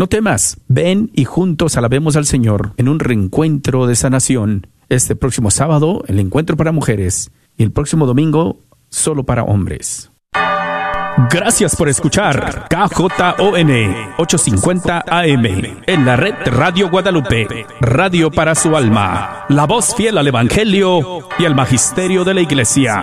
No temas, ven y juntos alabemos al Señor en un reencuentro de sanación. Este próximo sábado, el encuentro para mujeres, y el próximo domingo, solo para hombres. Gracias por escuchar KJON 850 AM en la red Radio Guadalupe, radio para su alma, la voz fiel al Evangelio y al Magisterio de la Iglesia.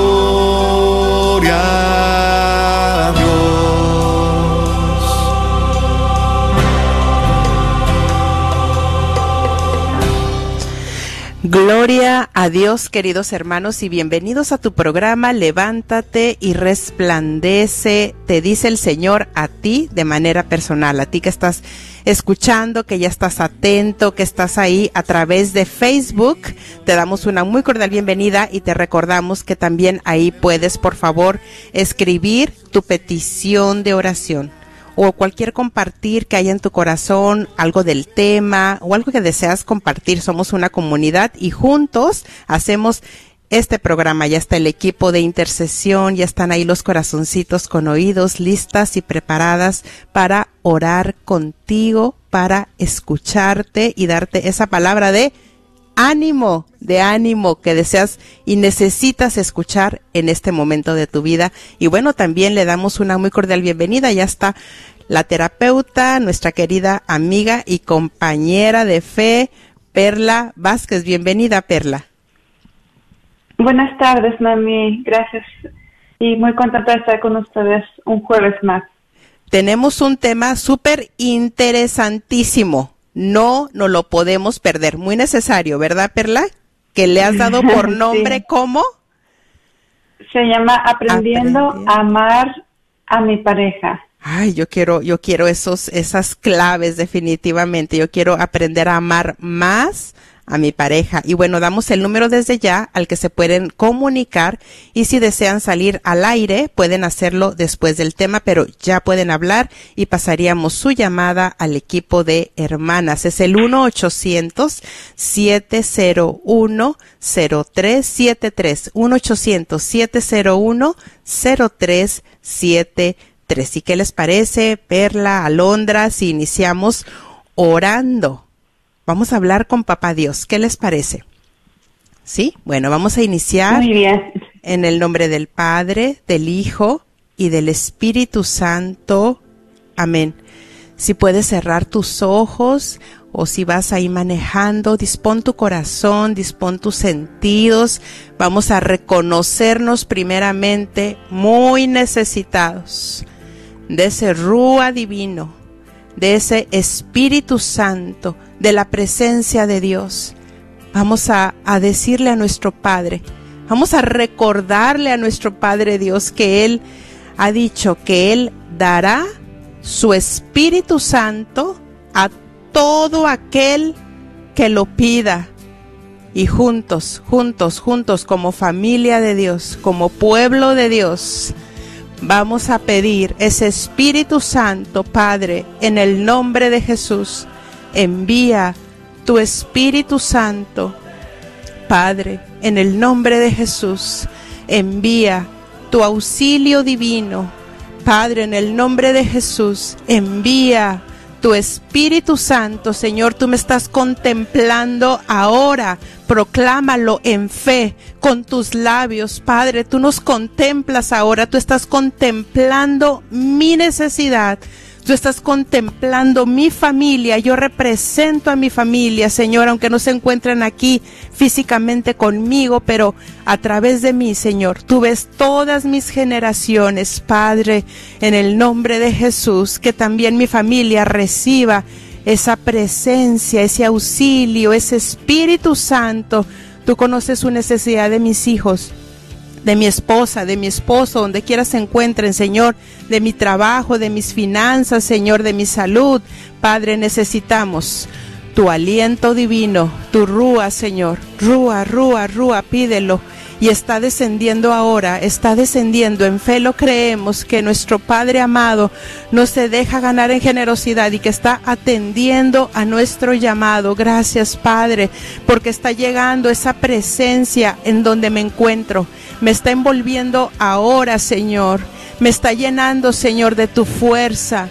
A Dios, queridos hermanos, y bienvenidos a tu programa Levántate y resplandece, te dice el Señor a ti de manera personal, a ti que estás escuchando, que ya estás atento, que estás ahí a través de Facebook. Te damos una muy cordial bienvenida y te recordamos que también ahí puedes, por favor, escribir tu petición de oración o cualquier compartir que haya en tu corazón, algo del tema o algo que deseas compartir. Somos una comunidad y juntos hacemos este programa. Ya está el equipo de intercesión, ya están ahí los corazoncitos con oídos listas y preparadas para orar contigo, para escucharte y darte esa palabra de ánimo, de ánimo que deseas y necesitas escuchar en este momento de tu vida. Y bueno, también le damos una muy cordial bienvenida. Ya está la terapeuta, nuestra querida amiga y compañera de fe, Perla Vázquez. Bienvenida, Perla. Buenas tardes, Mami. Gracias. Y muy contenta de estar con ustedes un jueves más. Tenemos un tema súper interesantísimo no nos lo podemos perder. Muy necesario, ¿verdad, Perla? Que le has dado por nombre ¿cómo? Se llama Aprendiendo, a amar a mi pareja. Ay, yo quiero, yo quiero esos, esas claves definitivamente. Yo quiero aprender a amar más a mi pareja. Y bueno, damos el número desde ya al que se pueden comunicar y si desean salir al aire pueden hacerlo después del tema, pero ya pueden hablar y pasaríamos su llamada al equipo de hermanas. Es el 1-800-701-0373. 1-800-701-0373. ¿Y qué les parece, Perla, Alondra, si iniciamos orando? Vamos a hablar con Papá Dios. ¿Qué les parece? Sí, bueno, vamos a iniciar en el nombre del Padre, del Hijo y del Espíritu Santo. Amén. Si puedes cerrar tus ojos o si vas ahí manejando, dispón tu corazón, dispón tus sentidos. Vamos a reconocernos primeramente muy necesitados de ese Rúa divino, de ese Espíritu Santo, de la presencia de Dios. Vamos a, a, decirle a nuestro Padre, vamos a recordarle a nuestro Padre Dios que Él ha dicho que Él dará su Espíritu Santo a todo aquel que lo pida. Y juntos, juntos, juntos, como familia de Dios, como pueblo de Dios, vamos a pedir ese Espíritu Santo, Padre, en el nombre de Jesús. Envía tu Espíritu Santo, Padre, en el nombre de Jesús. Envía tu auxilio divino, Padre, en el nombre de Jesús. Envía tu Espíritu Santo, Señor, tú me estás contemplando ahora. Proclámalo en fe con tus labios, Padre. Tú nos contemplas ahora, tú estás contemplando mi necesidad. Tú estás contemplando mi familia, yo represento a mi familia, Señor, aunque no se encuentren aquí físicamente conmigo, pero a través de mí, Señor, tú ves todas mis generaciones, Padre, en el nombre de Jesús, que también mi familia reciba esa presencia, ese auxilio, ese Espíritu Santo. Tú conoces su necesidad de mis hijos de mi esposa, de mi esposo, donde quiera se encuentren, Señor, de mi trabajo, de mis finanzas, Señor, de mi salud. Padre, necesitamos tu aliento divino, tu rúa, Señor. Rúa, rúa, rúa, pídelo y está descendiendo ahora, está descendiendo. En fe lo creemos que nuestro Padre amado no se deja ganar en generosidad y que está atendiendo a nuestro llamado. Gracias Padre, porque está llegando esa presencia en donde me encuentro. Me está envolviendo ahora, Señor. Me está llenando, Señor, de tu fuerza,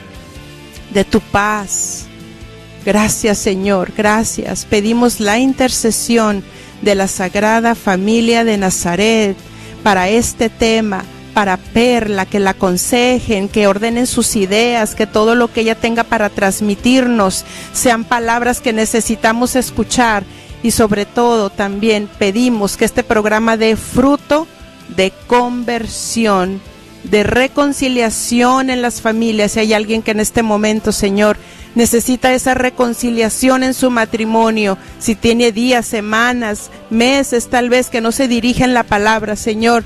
de tu paz. Gracias, Señor. Gracias. Pedimos la intercesión de la Sagrada Familia de Nazaret para este tema, para Perla, que la aconsejen, que ordenen sus ideas, que todo lo que ella tenga para transmitirnos sean palabras que necesitamos escuchar y sobre todo también pedimos que este programa dé fruto de conversión, de reconciliación en las familias. Si hay alguien que en este momento, Señor, necesita esa reconciliación en su matrimonio, si tiene días, semanas, meses tal vez que no se dirigen la palabra, Señor,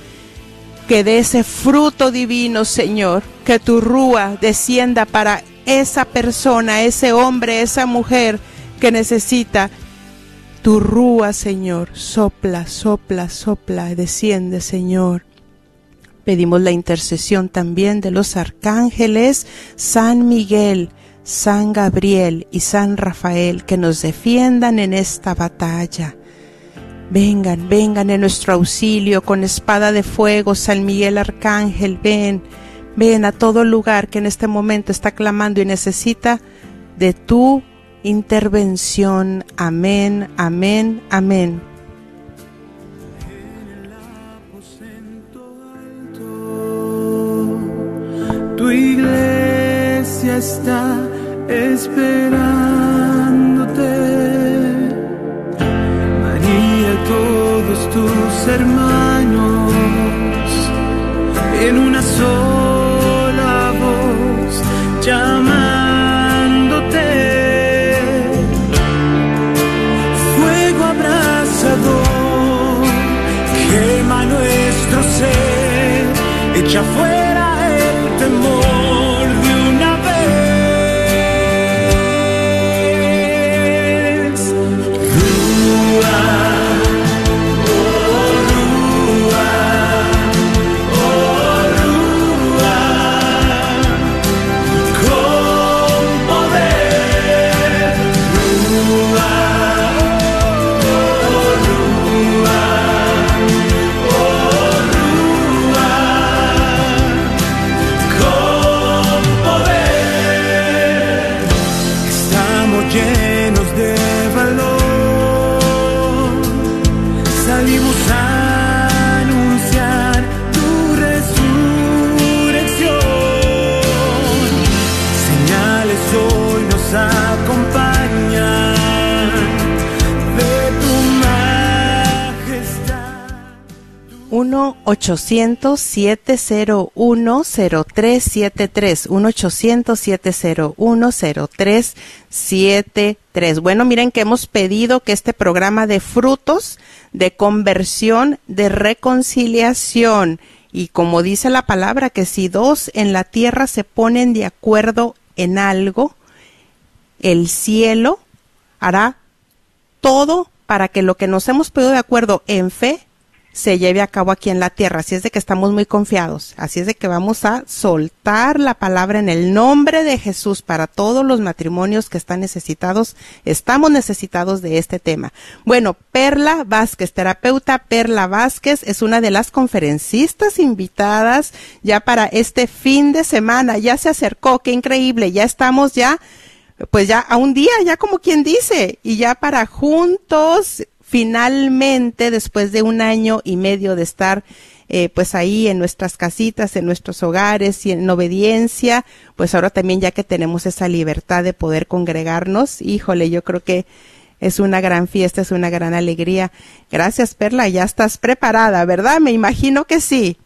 que de ese fruto divino, Señor, que tu rúa descienda para esa persona, ese hombre, esa mujer que necesita tu rúa, Señor. Sopla, sopla, sopla, desciende, Señor. Pedimos la intercesión también de los arcángeles San Miguel, San Gabriel y San Rafael que nos defiendan en esta batalla. Vengan, vengan en nuestro auxilio con espada de fuego, San Miguel Arcángel, ven, ven a todo lugar que en este momento está clamando y necesita de tu intervención. Amén, amén, amén. Tu iglesia está esperándote. María, todos tus hermanos en una sola voz llamándote. Fuego abrasador, quema nuestro ser, echa fuera 1-800-701-0373. 1-800-701-0373. Bueno, miren que hemos pedido que este programa de frutos, de conversión, de reconciliación, y como dice la palabra, que si dos en la tierra se ponen de acuerdo en algo, el cielo hará todo para que lo que nos hemos pedido de acuerdo en fe se lleve a cabo aquí en la tierra. Así es de que estamos muy confiados. Así es de que vamos a soltar la palabra en el nombre de Jesús para todos los matrimonios que están necesitados. Estamos necesitados de este tema. Bueno, Perla Vázquez, terapeuta Perla Vázquez, es una de las conferencistas invitadas ya para este fin de semana. Ya se acercó, qué increíble. Ya estamos ya pues ya a un día, ya como quien dice, y ya para juntos, finalmente, después de un año y medio de estar eh, pues ahí en nuestras casitas, en nuestros hogares y en obediencia, pues ahora también ya que tenemos esa libertad de poder congregarnos, híjole, yo creo que es una gran fiesta, es una gran alegría. Gracias, Perla, ya estás preparada, ¿verdad? Me imagino que sí.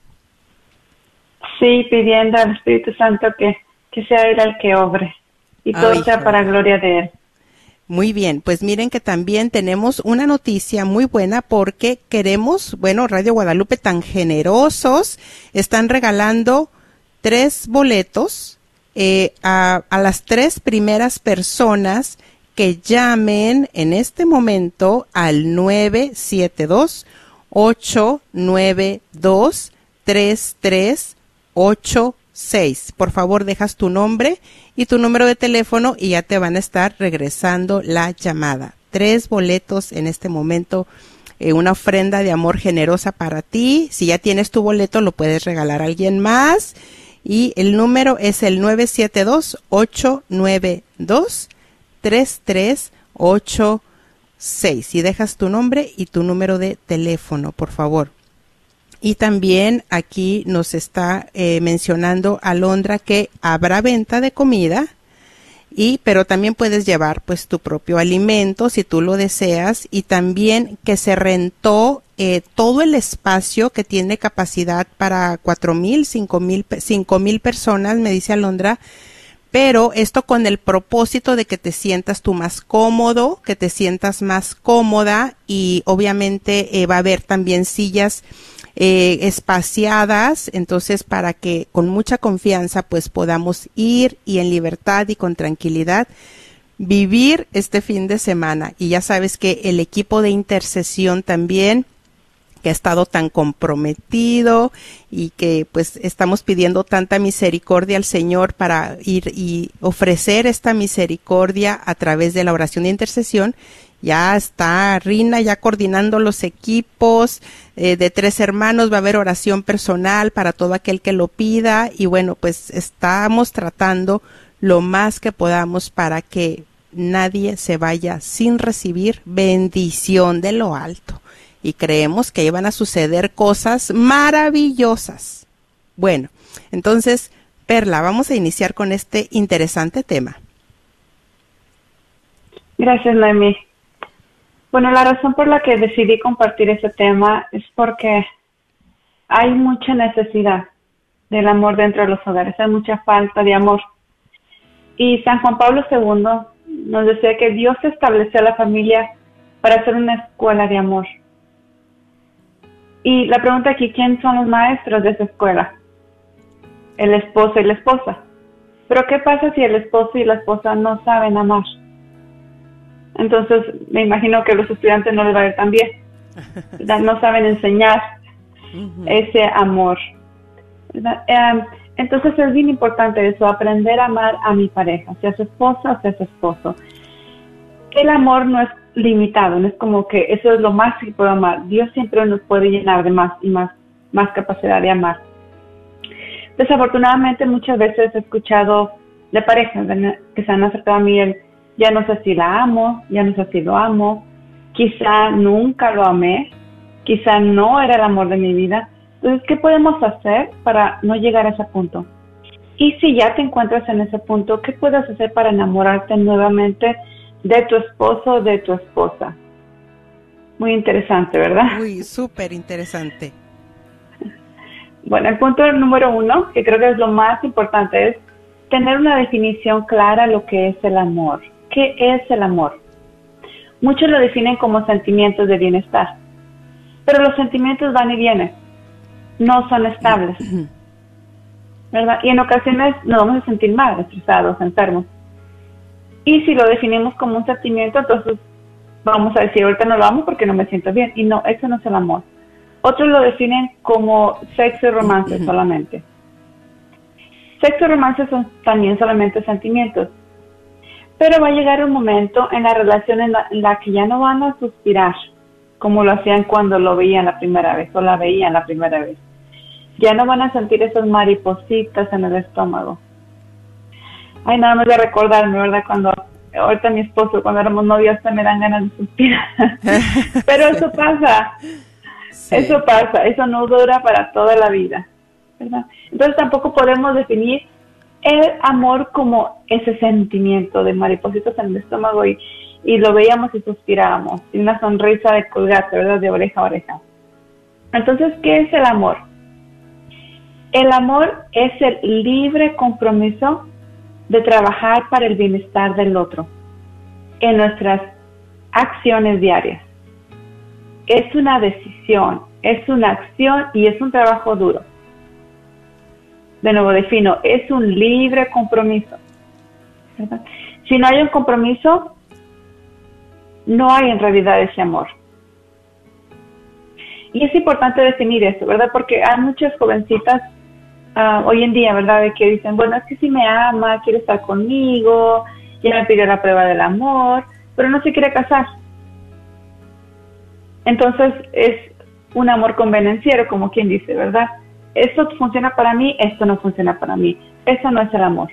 Sí, pidiendo al Espíritu Santo que, que sea Él el que obre y todo sea para gloria de Él. Muy bien, pues miren que también tenemos una noticia muy buena porque queremos, bueno, Radio Guadalupe tan generosos, están regalando tres boletos eh, a, a las tres primeras personas que llamen en este momento al 972 892 3386. Por favor, dejas tu nombre y tu número de teléfono y ya te van a estar regresando la llamada. Tres boletos en este momento, eh, una ofrenda de amor generosa para ti. Si ya tienes tu boleto, lo puedes regalar a alguien más. Y el número es el 972-892-3386. Y dejas tu nombre y tu número de teléfono, por favor. Y también aquí nos está eh, mencionando Alondra que habrá venta de comida y pero también puedes llevar pues tu propio alimento si tú lo deseas y también que se rentó eh, todo el espacio que tiene capacidad para cuatro mil, cinco mil, cinco mil personas, me dice Alondra, pero esto con el propósito de que te sientas tú más cómodo, que te sientas más cómoda y obviamente eh, va a haber también sillas eh, espaciadas, entonces para que con mucha confianza pues podamos ir y en libertad y con tranquilidad vivir este fin de semana. Y ya sabes que el equipo de intercesión también que ha estado tan comprometido y que pues estamos pidiendo tanta misericordia al Señor para ir y ofrecer esta misericordia a través de la oración de intercesión ya está Rina ya coordinando los equipos eh, de tres hermanos, va a haber oración personal para todo aquel que lo pida y bueno, pues estamos tratando lo más que podamos para que nadie se vaya sin recibir bendición de lo alto. Y creemos que iban a suceder cosas maravillosas. Bueno, entonces, Perla, vamos a iniciar con este interesante tema. Gracias, Noemi. Bueno, la razón por la que decidí compartir este tema es porque hay mucha necesidad del amor dentro de los hogares, hay mucha falta de amor. Y San Juan Pablo II nos decía que Dios estableció la familia para ser una escuela de amor. Y la pregunta aquí, ¿quién son los maestros de esa escuela? El esposo y la esposa. Pero ¿qué pasa si el esposo y la esposa no saben amar? Entonces, me imagino que los estudiantes no les va a ir tan bien. No saben enseñar ese amor. Em, entonces es bien importante eso, aprender a amar a mi pareja, sea su esposa o sea su esposo. El amor no es limitado, no es como que eso es lo más que puedo amar. Dios siempre nos puede llenar de más y más, más capacidad de amar. Desafortunadamente muchas veces he escuchado de parejas que se han acercado a mí el, ya no sé si la amo, ya no sé si lo amo, quizá nunca lo amé, quizá no era el amor de mi vida. Entonces, ¿qué podemos hacer para no llegar a ese punto? Y si ya te encuentras en ese punto, ¿qué puedes hacer para enamorarte nuevamente de tu esposo o de tu esposa? Muy interesante, ¿verdad? Muy, súper interesante. Bueno, el punto número uno, que creo que es lo más importante, es tener una definición clara de lo que es el amor. ¿Qué es el amor? Muchos lo definen como sentimientos de bienestar, pero los sentimientos van y vienen, no son estables. ¿verdad? Y en ocasiones nos vamos a sentir mal, estresados, enfermos. Y si lo definimos como un sentimiento, entonces vamos a decir, ahorita no lo amo porque no me siento bien. Y no, eso no es el amor. Otros lo definen como sexo y romance solamente. Sexo y romance son también solamente sentimientos. Pero va a llegar un momento en la relación en la, que ya no van a suspirar como lo hacían cuando lo veían la primera vez o la veían la primera vez. Ya no van a sentir esas maripositas en el estómago. Ay, nada más de recordarme, ¿verdad? Cuando ahorita mi esposo, cuando éramos novios, hasta me dan ganas de suspirar. Pero eso pasa. Eso pasa. Eso no dura para toda la vida. ¿verdad? Entonces tampoco podemos definir el amor como ese sentimiento de maripositas en el estómago y, y lo veíamos y suspirábamos, y una sonrisa de colgate, ¿verdad? De oreja a oreja. Entonces, ¿qué es el amor? El amor es el libre compromiso de trabajar para el bienestar del otro en nuestras acciones diarias. Es una decisión, es una acción y es un trabajo duro. De nuevo defino, es un libre compromiso. Si no hay un compromiso, no hay en realidad ese amor. Y es importante definir esto, ¿verdad? Porque hay muchas jovencitas uh, hoy en día, ¿verdad? De que dicen, bueno, es que si me ama, quiere estar conmigo, ya me pidió la prueba del amor, pero no se quiere casar. Entonces es un amor convenenciero, como quien dice, ¿verdad? Esto funciona para mí, esto no funciona para mí. Eso no es el amor.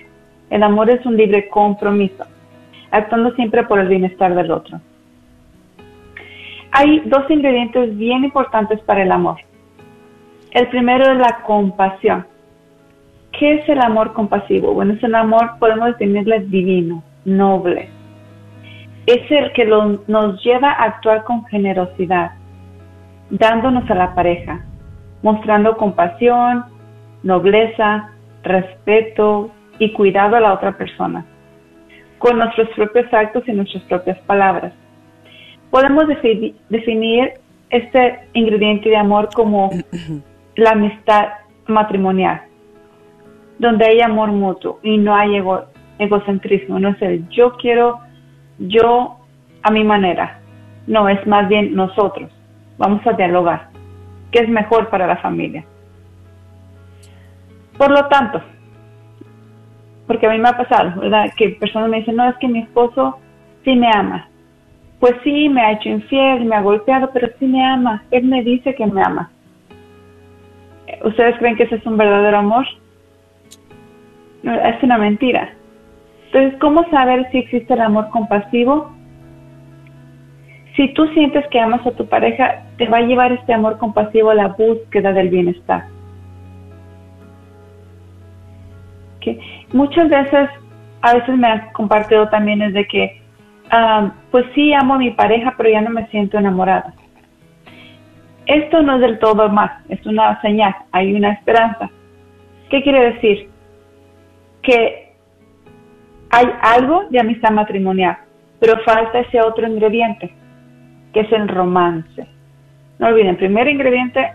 El amor es un libre compromiso, actuando siempre por el bienestar del otro. Hay dos ingredientes bien importantes para el amor. El primero es la compasión. ¿Qué es el amor compasivo? Bueno, es el amor, podemos definirle divino, noble. Es el que nos lleva a actuar con generosidad, dándonos a la pareja, mostrando compasión, nobleza, respeto y cuidado a la otra persona, con nuestros propios actos y nuestras propias palabras. Podemos definir este ingrediente de amor como la amistad matrimonial donde hay amor mutuo y no hay egocentrismo, no es el yo quiero, yo a mi manera, no, es más bien nosotros, vamos a dialogar, qué es mejor para la familia. Por lo tanto, porque a mí me ha pasado, ¿verdad? Que personas me dicen, no, es que mi esposo sí me ama. Pues sí, me ha hecho infiel, me ha golpeado, pero sí me ama. Él me dice que me ama. ¿Ustedes creen que ese es un verdadero amor? es una mentira. Entonces, ¿cómo saber si existe el amor compasivo? Si tú sientes que amas a tu pareja, te va a llevar este amor compasivo a la búsqueda del bienestar. Muchas veces, a veces me han compartido también es de que, ah, pues sí amo a mi pareja, pero ya no me siento enamorada. Esto no es del todo más, es una señal, hay una esperanza. ¿Qué quiere decir? que hay algo de amistad matrimonial, pero falta ese otro ingrediente, es el romance. No olviden, primer ingrediente,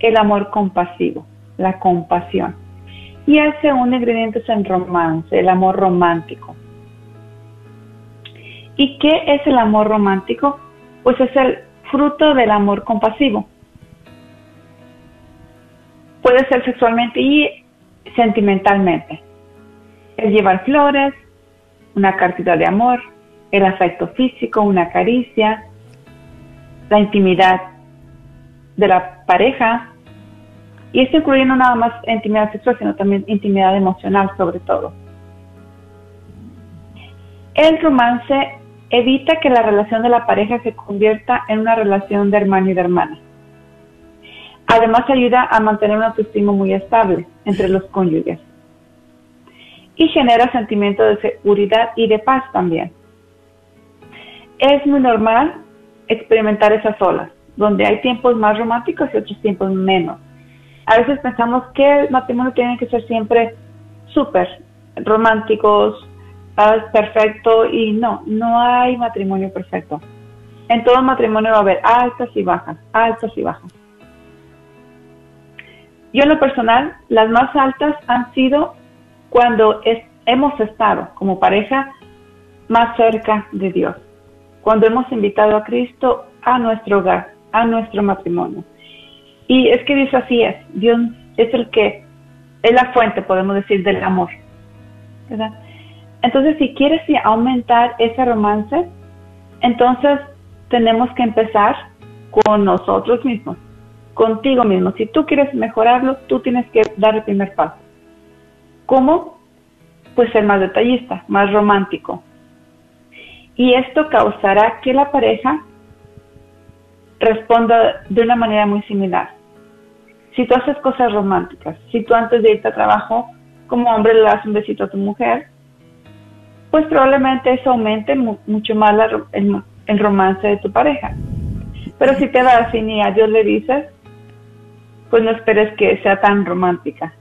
el amor compasivo, la compasión. Y el segundo ingrediente es el romance, el amor romántico. ¿Y qué es el amor romántico? Pues es el fruto del amor compasivo. Puede ser sexualmente y sentimentalmente. Es llevar flores, una cartita de amor, el afecto físico, una caricia, la intimidad de la pareja. Y esto incluye no nada más intimidad sexual, sino también intimidad emocional sobre todo. El romance evita que la relación de la pareja se convierta en una relación de hermano y de hermana. Además ayuda a mantener un autoestima muy estable entre los cónyuges. Y genera sentimiento de seguridad y de paz también. Es muy normal experimentar esas olas, donde hay tiempos más románticos y otros tiempos menos. A veces pensamos que el matrimonio tiene que ser siempre súper románticos, perfecto, y no, no hay matrimonio perfecto. En todo matrimonio va a haber altas y bajas, altas y bajas. Yo en lo personal, las más altas han sido cuando hemos estado como pareja más cerca de Dios, cuando hemos invitado a Cristo a nuestro hogar, a nuestro matrimonio. Y es que Dios así es, Dios es el que es la fuente, podemos decir, del amor. Entonces, si quieres aumentar ese romance, entonces tenemos que empezar con nosotros mismos contigo mismo. Si tú quieres mejorarlo, tú tienes que dar el primer paso. ¿Cómo? pues ser más detallista, más romántico. Y esto causará que la pareja responda de una manera muy similar. Si tú haces cosas románticas, si tú antes de irte a trabajo como hombre le das un besito a tu mujer, pues probablemente eso aumente mucho más el, romance de tu pareja. Pero si te vas y ni a Dios le dices, pues no esperes que sea tan romántica.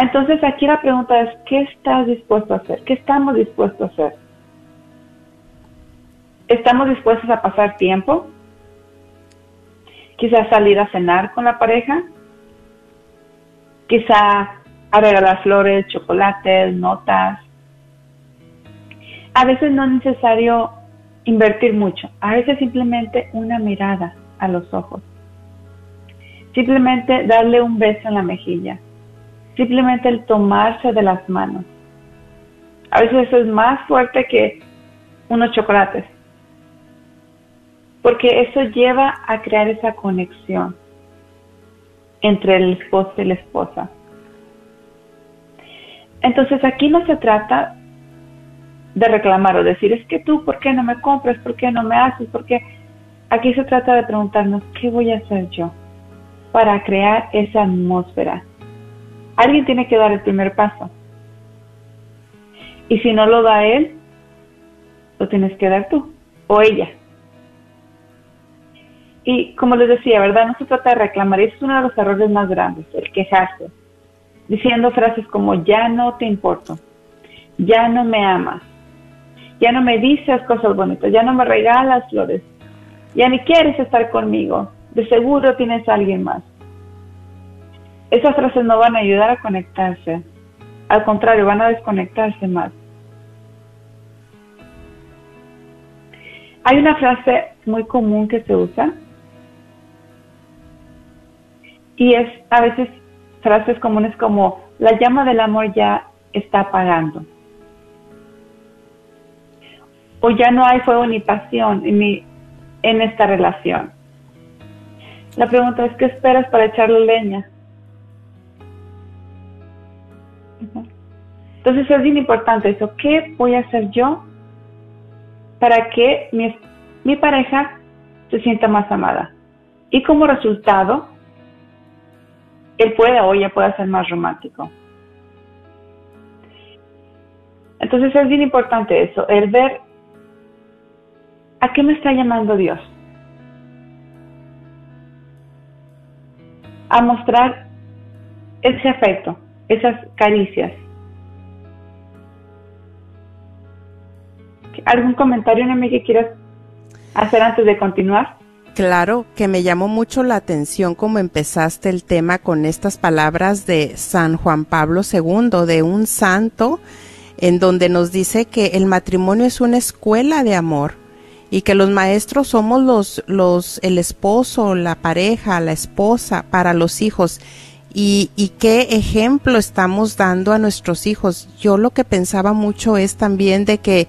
Entonces aquí la pregunta es, ¿qué estás dispuesto a hacer? ¿Qué estamos dispuestos a hacer? ¿Estamos dispuestos a pasar tiempo? Quizás salir a cenar con la pareja. Quizá a regalar flores, chocolates, notas. A veces no es necesario invertir mucho. A veces simplemente una mirada a los ojos. Simplemente darle un beso en la mejilla simplemente el tomarse de las manos. A veces eso es más fuerte que unos chocolates, porque eso lleva a crear esa conexión entre el esposo y la esposa. Entonces aquí no se trata de reclamar o decir, es que tú, ¿por qué no me compras? ¿Por qué no me haces? Porque aquí se trata de preguntarnos, ¿qué voy a hacer yo para crear esa atmósfera Alguien tiene que dar el primer paso. Y si no lo da él, lo tienes que dar tú o ella. Y como les decía, ¿verdad? No se trata de reclamar, eso es uno de los errores más grandes, el quejarse, diciendo frases como ya no te importo, ya no me amas, ya no me dices cosas bonitas, ya no me regalas flores, ya ni quieres estar conmigo, de seguro tienes a alguien más. Esas frases no van a ayudar a conectarse. Al contrario, van a desconectarse más. Hay una frase muy común que se usa y es a veces frases comunes como la llama del amor ya está apagando o ya no hay fuego ni pasión en, mi, en esta relación. La pregunta es, ¿qué esperas para echarle leña? Entonces es bien importante eso. ¿Qué voy a hacer yo para que mi, mi pareja se sienta más amada? Y como resultado, él pueda o ella pueda ser más romántico. Entonces es bien importante eso, el ver a qué me está llamando Dios. A mostrar ese afecto, esas caricias. ¿Algún comentario, Nami, que quieras hacer antes de continuar? Claro, que me llamó mucho la atención como empezaste el tema con estas palabras de San Juan Pablo II, de un santo, en donde nos dice que el matrimonio es una escuela de amor y que los maestros somos los, los, el esposo, la pareja, la esposa para los hijos y, y qué ejemplo estamos dando a nuestros hijos. Yo lo que pensaba mucho es también de que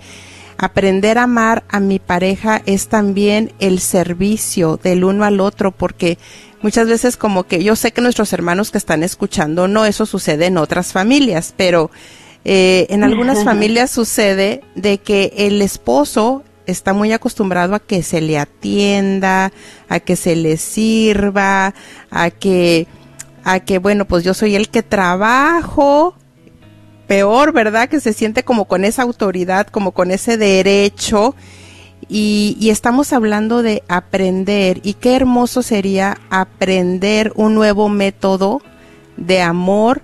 aprender a amar a mi pareja es también el servicio del uno al otro, porque muchas veces como que yo sé que nuestros hermanos que están escuchando, no, eso sucede en otras familias, pero eh, en algunas familias sucede de que el esposo está muy acostumbrado a que se le atienda, a que se le sirva, a que a que, bueno, pues yo soy el que trabajo, peor, ¿verdad? Que se siente como con esa autoridad, como con ese derecho. Y, estamos hablando de aprender. Y qué hermoso sería aprender un nuevo método de amor.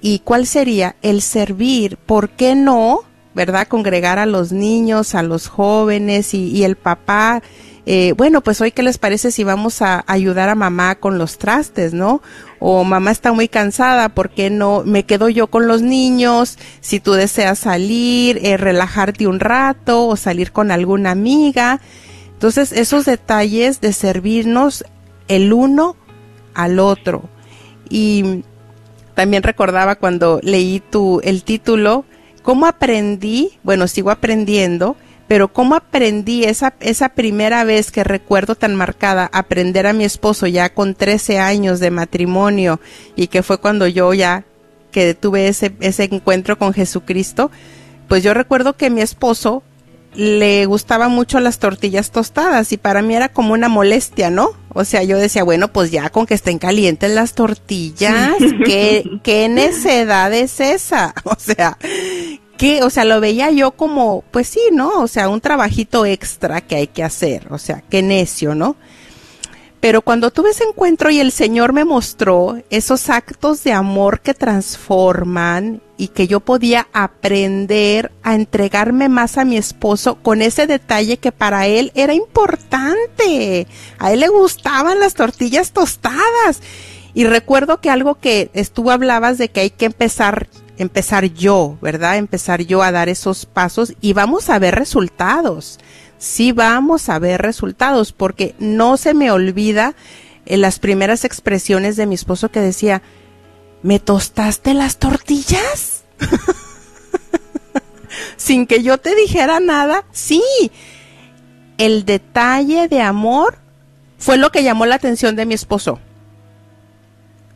¿Y cuál sería? El servir. ¿Por qué no? ¿Verdad? Congregar a los niños, a los jóvenes y el papá eh, bueno, pues hoy qué les parece si vamos a ayudar a mamá con los trastes, ¿no? O mamá está muy cansada, ¿por qué no me quedo yo con los niños? Si tú deseas salir, eh, relajarte un rato o salir con alguna amiga. Entonces, esos detalles de servirnos el uno al otro. Y también recordaba cuando leí tu, el título, ¿cómo aprendí? Bueno, sigo aprendiendo pero cómo aprendí esa, esa primera vez que recuerdo tan marcada, aprender a mi esposo ya con 13 años de matrimonio y que fue cuando yo ya que tuve ese, ese encuentro con Jesucristo, pues yo recuerdo que mi esposo le gustaban mucho las tortillas tostadas y para mí era como una molestia, ¿no? O sea, yo decía, bueno, pues ya con que estén calientes las tortillas, ¿qué, qué necedad es esa? O sea, que, o sea, lo veía yo como, pues sí, ¿no? O sea, un trabajito extra que hay que hacer, o sea, qué necio, ¿no? Pero cuando tuve ese encuentro y el Señor me mostró esos actos de amor que transforman y que yo podía aprender a entregarme más a mi esposo con ese detalle que para él era importante. A él le gustaban las tortillas tostadas. Y recuerdo que algo que tú hablabas de que hay que empezar empezar yo, ¿verdad? Empezar yo a dar esos pasos y vamos a ver resultados sí vamos a ver resultados, porque no se me olvida en las primeras expresiones de mi esposo que decía, ¿me tostaste las tortillas? Sin que yo te dijera nada, sí. El detalle de amor fue lo que llamó la atención de mi esposo.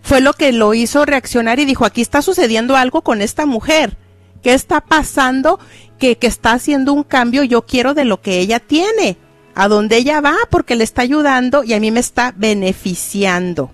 Fue lo que lo hizo reaccionar y dijo, aquí está sucediendo algo con esta mujer. ¿Qué está pasando? Que, que está haciendo un cambio, yo quiero de lo que ella tiene, a donde ella va, porque le está ayudando y a mí me está beneficiando.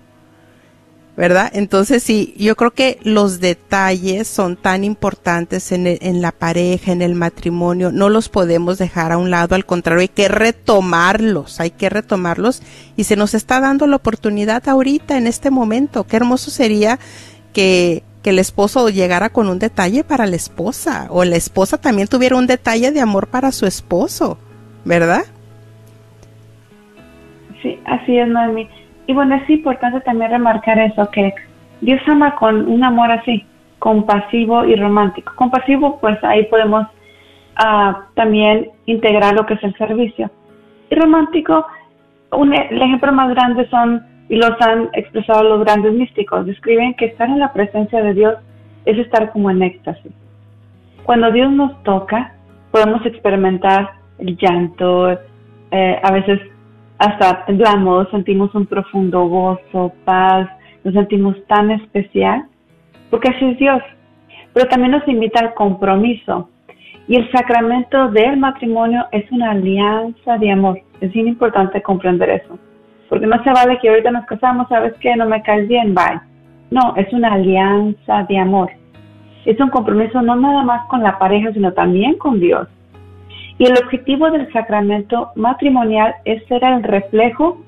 ¿Verdad? Entonces sí, yo creo que los detalles son tan importantes en, en, la pareja, en el matrimonio, no los podemos dejar a un lado, al contrario, hay que retomarlos, hay que retomarlos y se nos está dando la oportunidad ahorita, en este momento. Qué hermoso sería que que el esposo llegara con un detalle para la esposa o la esposa también tuviera un detalle de amor para su esposo, ¿verdad? Sí, así es, Noemi. Y bueno, es importante también remarcar eso, que Dios ama con un amor así, compasivo y romántico. Compasivo, pues ahí podemos uh, también integrar lo que es el servicio. Y romántico, un, el ejemplo más grande son y los han expresado los grandes místicos. Describen que estar en la presencia de Dios es estar como en éxtasis. Cuando Dios nos toca, podemos experimentar el llanto, eh, a veces hasta temblamos, sentimos un profundo gozo, paz, nos sentimos tan especial, porque así es Dios. Pero también nos invita al compromiso. Y el sacramento del matrimonio es una alianza de amor. Es importante comprender eso. Porque no se vale que ahorita nos casamos, ¿sabes qué? No me caes bien, bye. No, es una alianza de amor. Es un compromiso no nada más con la pareja, sino también con Dios. Y el objetivo del sacramento matrimonial es ser el reflejo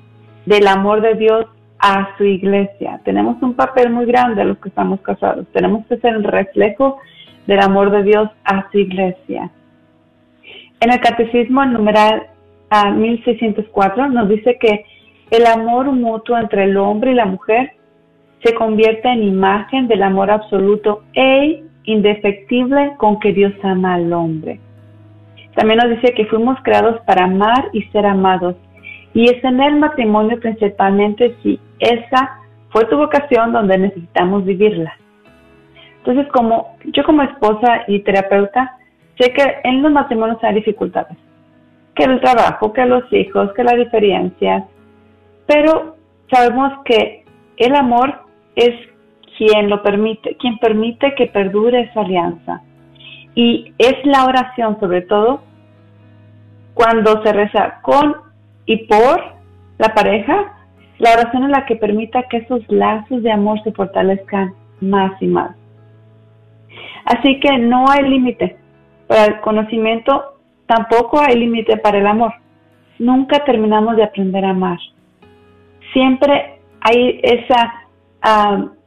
del amor de Dios a su iglesia. Tenemos un papel muy grande los que estamos casados. Tenemos que ser el reflejo del amor de Dios a su iglesia. En el Catecismo numeral a 1604 nos dice que el amor mutuo entre el hombre y la mujer se convierte en imagen del amor absoluto e indefectible con que Dios ama al hombre. También nos dice que fuimos creados para amar y ser amados. Y es en el matrimonio principalmente si esa fue tu vocación donde necesitamos vivirla. Entonces, como yo como esposa y terapeuta, sé que en los matrimonios hay dificultades. Que el trabajo, que los hijos, que las diferencias, pero sabemos que el amor es quien lo permite, quien permite que perdure esa alianza. Y es la oración, sobre todo, cuando se reza con y por la pareja, la oración es la que permita que esos lazos de amor se fortalezcan más y más. Así que no hay límite para el conocimiento, tampoco hay límite para el amor. Nunca terminamos de aprender a amar siempre hay esa,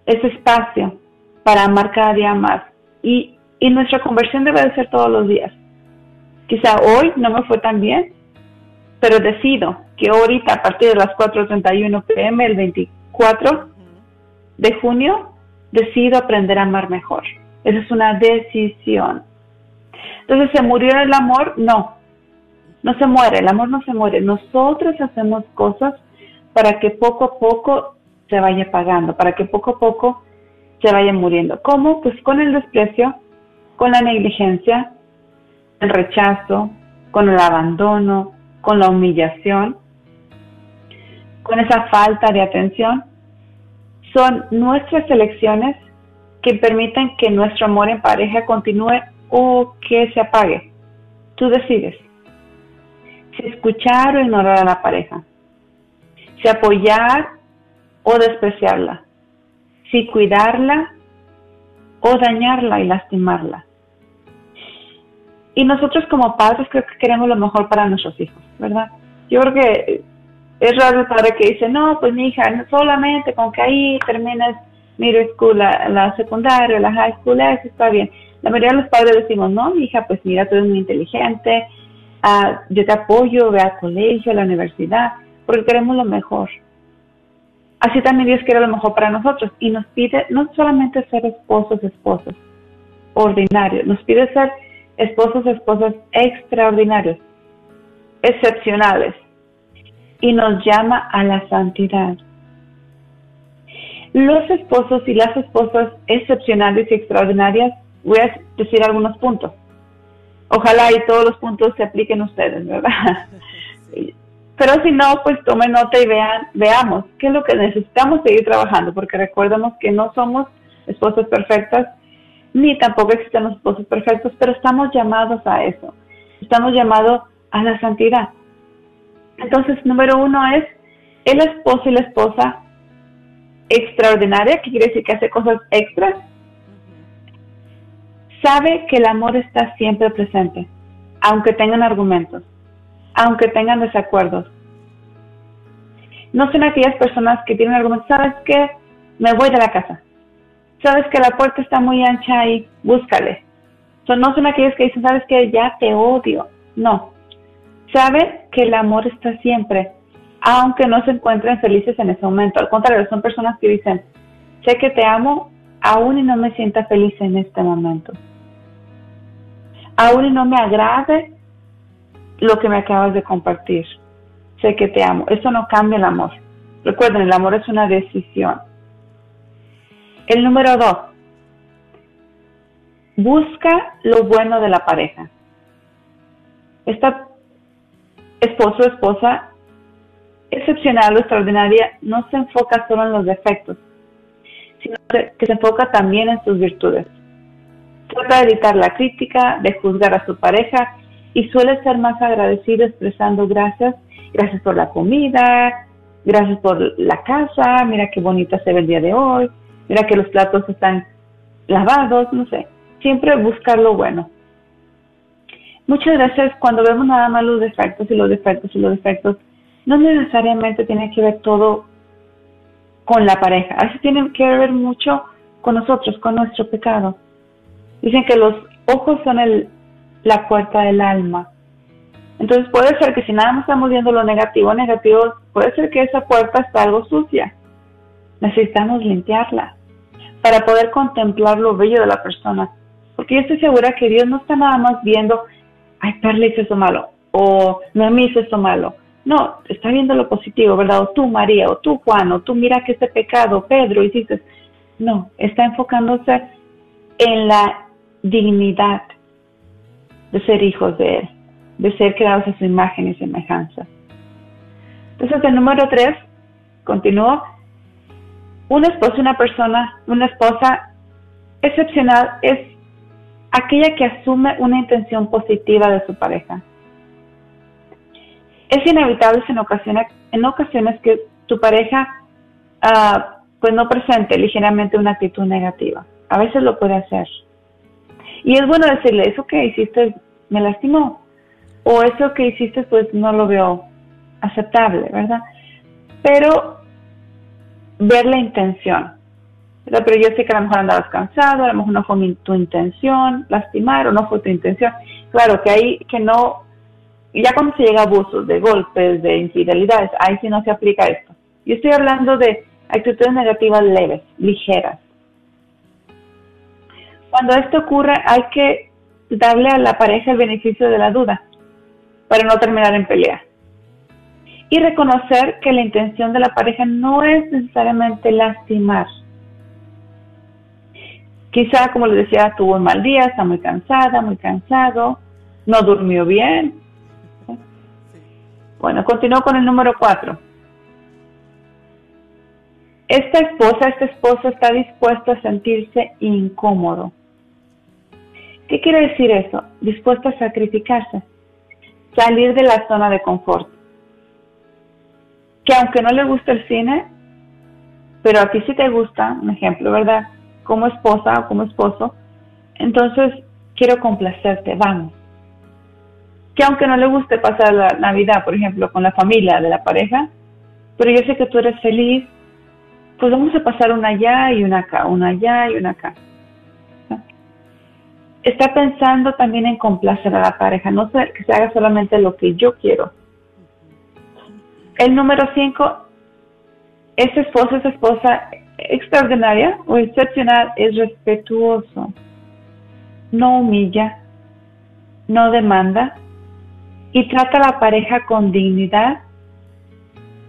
ese espacio para amar cada día más. Y, y nuestra conversión debe de ser todos los días. Quizá hoy no me fue tan bien, pero decido que ahorita a partir de las 4.31 pm, el 24 de junio, decido aprender a amar mejor. Esa es una decisión. Entonces, ¿se murió el amor? No, no se muere, el amor no se muere. Nosotros hacemos cosas para que poco a poco se vaya pagando, para que poco a poco se vaya muriendo. ¿Cómo? Pues con el desprecio, con la negligencia, el rechazo, con el abandono, con la humillación, con esa falta de atención. Son nuestras elecciones que permitan que nuestro amor en pareja continúe o que se apague. Tú decides. Si escuchar o ignorar a la pareja. Si apoyar o despreciarla. Si cuidarla o dañarla y lastimarla. Y nosotros como padres creo que queremos lo mejor para nuestros hijos, ¿verdad? Yo creo que es raro el padre que dice, no, pues mi hija, solamente con que ahí termines middle school, la, secundaria, la high school, eso está bien. La mayoría de los padres decimos, no, mi hija, pues mira, tú eres muy inteligente, uh, yo te apoyo, ve al colegio, a la universidad, porque queremos lo mejor. Así también Dios quiere lo mejor para nosotros y nos pide no solamente ser esposos, esposos ordinarios, nos pide ser esposos, esposas extraordinarios, excepcionales y nos llama a la santidad. Los esposos y las esposas excepcionales y extraordinarias, voy a decir algunos puntos. Ojalá y todos los puntos se apliquen ustedes, ¿verdad? Pero si no, pues tomen nota y vean, veamos qué es lo que necesitamos seguir trabajando, porque recordemos que no somos esposas perfectas, ni tampoco existen los esposos perfectos, pero estamos llamados a eso. Estamos llamados a la santidad. Entonces, número uno es el esposo y la esposa extraordinaria, que quiere decir que hace cosas extras, sabe que el amor está siempre presente, aunque tengan argumentos, aunque tengan desacuerdos. No son aquellas personas que tienen argumentos, sabes que me voy de la casa, sabes que la puerta está muy ancha y búscale. no son aquellas que dicen, sabes que ya te odio. No, sabe que el amor está siempre, aunque no se encuentren felices en ese momento. Al contrario, son personas que dicen, sé que te amo, aún y no me sienta feliz en este momento. Aún y no me agrade lo que me acabas de compartir. Sé que te amo. Eso no cambia el amor. Recuerden, el amor es una decisión. El número dos. Busca lo bueno de la pareja. Esta esposo o esposa excepcional o extraordinaria no se enfoca solo en los defectos, sino que se enfoca también en sus virtudes. Trata de evitar la crítica, de juzgar a su pareja y suele ser más agradecido expresando gracias, gracias por la comida, gracias por la casa, mira qué bonita se ve el día de hoy, mira que los platos están lavados, no sé, siempre buscar lo bueno. Muchas veces cuando vemos nada más los defectos y los defectos y los defectos, no necesariamente tiene que ver todo con la pareja. A veces tiene que ver mucho con nosotros, con nuestro pecado. Dicen que los ojos son el, la puerta del alma. Entonces puede ser que si nada más estamos viendo lo negativo, negativo, puede ser que esa puerta está algo sucia. Necesitamos limpiarla para poder contemplar lo bello de la persona. Porque yo estoy segura que Dios no está nada más viendo ay, Perla hizo eso malo, o me hizo esto malo. No, está viendo lo positivo, ¿verdad? O tú, María, o tú, Juan, o tú, mira que este pecado, Pedro, hiciste. No, está enfocándose en la dignidad de ser hijos de Él, de ser creados a su imagen y semejanza. Entonces, el número tres, continúo, un esposo, una persona, una esposa excepcional es aquella que asume una intención positiva de su pareja. Es inevitable en ocasiones, que tu pareja uh, pues no presente ligeramente una actitud negativa. A veces lo puede hacer. Y es bueno decirle, eso que hiciste me lastimó. O eso que hiciste pues no lo veo aceptable, ¿verdad? Pero ver la intención. Pero yo sé que a lo mejor andabas cansado, a lo mejor no fue tu intención lastimar o no fue tu intención. Claro que ahí que no, ya cuando se llega a abusos, de golpes, de infidelidades, ahí sí no se aplica esto. Yo estoy hablando de actitudes negativas leves, ligeras. Cuando esto ocurre hay que darle a la pareja el beneficio de la duda para no terminar en pelea. Y reconocer que la intención de la pareja no es necesariamente lastimar, Quizá, como les decía, tuvo un mal día, está muy cansada, muy cansado, no durmió bien. Bueno, continúo con el número cuatro. esta esposa, este esposo está dispuesto a sentirse incómodo. ¿Qué quiere decir eso? Dispuesto a sacrificarse, salir de la zona de confort. Que aunque no le gusta el cine, pero a ti sí te gusta, un ejemplo, ¿verdad? Como esposa o como esposo, entonces quiero complacerte, vamos. Que aunque no le guste pasar la Navidad, por ejemplo, con la familia de la pareja, pero yo sé que tú eres feliz, pues vamos a pasar una allá y una acá, una allá y una acá. Está pensando también en complacer a la pareja, no que se haga solamente lo que yo quiero. El número cinco, ese esposo, esa esposa extraordinaria o excepcional es respetuoso, no humilla, no demanda y trata a la pareja con dignidad,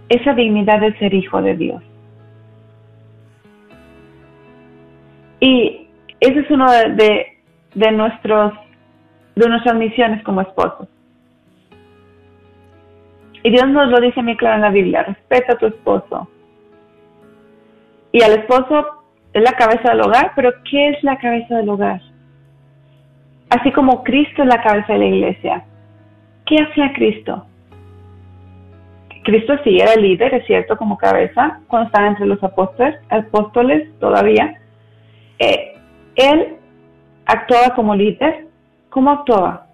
esa dignidad de ser hijo de Dios. Y ese es uno de, de, nuestros, de nuestras misiones como esposos. Y Dios nos lo dice muy claro en la Biblia, respeta a tu esposo. Y al esposo es la cabeza del hogar, pero ¿qué es la cabeza del hogar? Así como Cristo es la cabeza de la iglesia. ¿Qué hacía Cristo? Cristo sí era líder, es cierto, como cabeza, cuando estaba entre los apóstoles, apóstoles todavía, eh, él actuaba como líder. ¿Cómo actuaba?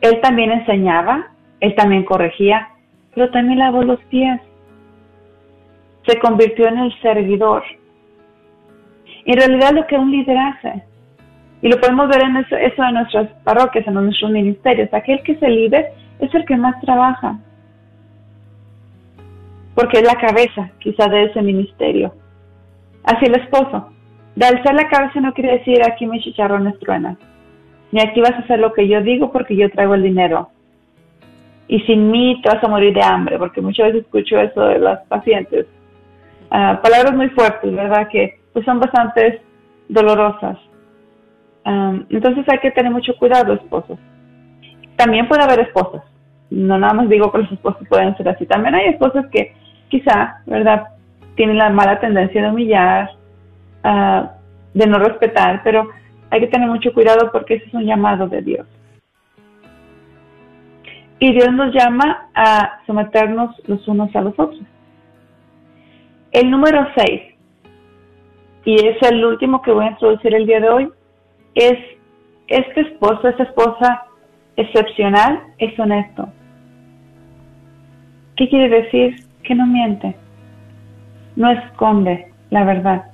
Él también enseñaba, él también corregía, pero también lavó los pies. Se convirtió en el servidor. En realidad lo que un líder hace, y lo podemos ver en eso, eso en nuestras parroquias, en nuestros ministerios, aquel que es el líder es el que más trabaja, porque es la cabeza quizá de ese ministerio. Así el esposo, de alzar la cabeza no quiere decir aquí mis chicharrones truenan. Ni aquí vas a hacer lo que yo digo porque yo traigo el dinero. Y sin mí te vas a morir de hambre, porque muchas veces escucho eso de las pacientes. Ah, palabras muy fuertes, ¿verdad? Que pues son bastante dolorosas. entonces hay que tener mucho cuidado, esposos. También puede haber esposas. No nada más digo que los esposos pueden ser así. También hay esposas que quizá, ¿verdad? Tienen la mala tendencia de humillar, de no respetar, pero hay que tener mucho cuidado porque ese es un llamado de Dios. Y Dios nos llama a someternos los unos a los otros. El número 6, y es el último que voy a introducir el día de hoy, es este esposo, esta esposa excepcional, es honesto. ¿Qué quiere decir? Que no miente, no esconde la verdad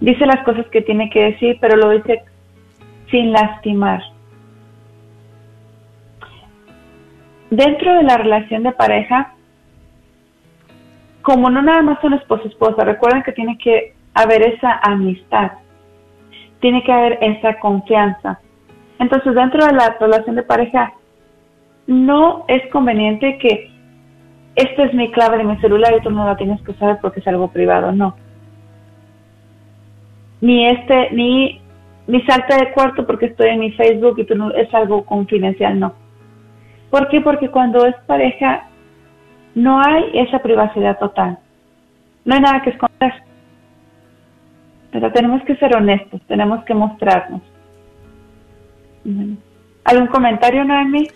dice las cosas que tiene que decir, pero lo dice sin lastimar. Dentro de la relación de pareja, como no nada más son esposo esposa, recuerden que tiene que haber esa amistad, tiene que haber esa confianza. Entonces, dentro de la relación de pareja, no es conveniente que esta es mi clave de mi celular y tú no la tienes que saber porque es algo privado, no ni este, ni mi salta de cuarto porque estoy en mi Facebook y tú no, es algo confidencial, no. ¿Por qué? Porque cuando es pareja no hay esa privacidad total. No hay nada que esconder. Pero tenemos que ser honestos, tenemos que mostrarnos. ¿Algún comentario, Noemi?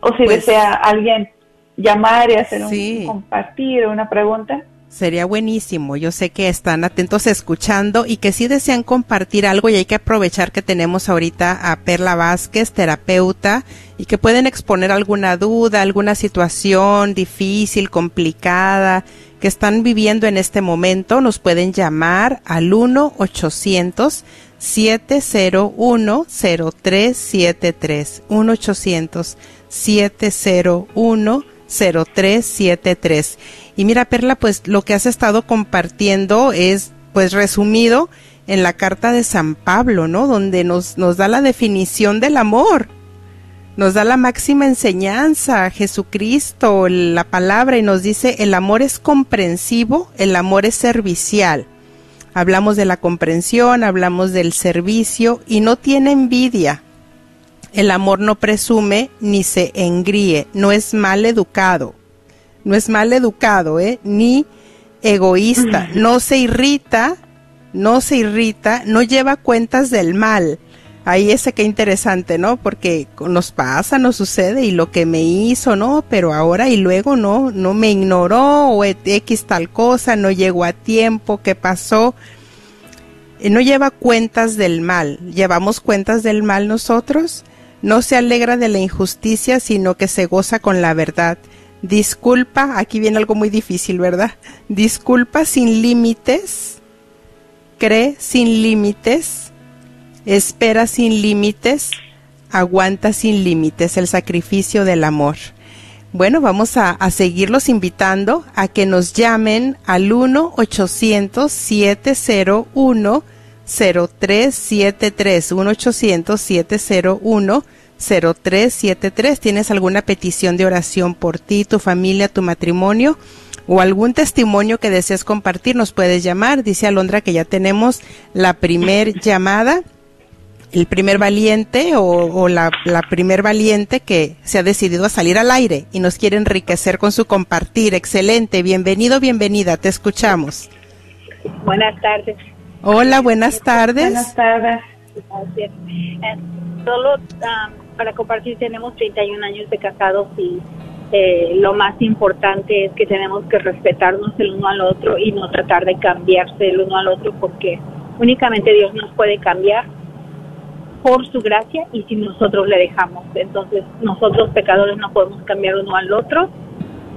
O si pues desea alguien llamar y hacer un compartir o una pregunta. Sería buenísimo. Yo sé que están atentos escuchando y que sí desean compartir algo y hay que aprovechar que tenemos ahorita a Perla Vázquez, terapeuta, y que pueden exponer alguna duda, alguna situación difícil, complicada, que están viviendo en este momento. Nos pueden llamar al 1-800. 701-0373 1-800-701-0373 y mira, Perla, pues lo que has estado compartiendo es, pues resumido en la carta de San Pablo, ¿no? Donde nos, nos da la definición del amor, nos da la máxima enseñanza, Jesucristo, la palabra, y nos dice, el amor es comprensivo, el amor es servicial. Hablamos de la comprensión, hablamos del servicio, y no tiene envidia. El amor no presume ni se engríe, no es mal educado no es mal educado, ¿eh? ni egoísta, no se irrita, no se irrita, no lleva cuentas del mal. Ahí ese que interesante, ¿no? Porque nos pasa, nos sucede y lo que me hizo, ¿no? Pero ahora y luego no, no me ignoró o X tal cosa, no llegó a tiempo, ¿qué pasó? Eh, no lleva cuentas del mal. ¿Llevamos cuentas del mal nosotros? No se alegra de la injusticia, sino que se goza con la verdad. Disculpa, aquí viene algo muy difícil, ¿verdad? Disculpa sin límites, cree sin límites, espera sin límites, aguanta sin límites el sacrificio del amor. Bueno, vamos a, seguirlos invitando a que nos llamen al 1-800-701-0373. 1-800-701-0373. ¿Tienes alguna petición de oración por ti, tu familia, tu matrimonio? o algún testimonio que desees compartir, nos puedes llamar. Dice Alondra que ya tenemos la primer llamada el primer valiente o, la, primer valiente que se ha decidido a salir al aire y nos quiere enriquecer con su compartir. Excelente, bienvenido, bienvenida, te escuchamos. Buenas tardes. Hola, buenas tardes. Buenas tardes. Solo para compartir, tenemos 31 años de casados y eh, lo más importante es que tenemos que respetarnos el uno al otro y no tratar de cambiarse el uno al otro porque únicamente Dios nos puede cambiar por su gracia y si nosotros le dejamos. Entonces nosotros pecadores no podemos cambiar uno al otro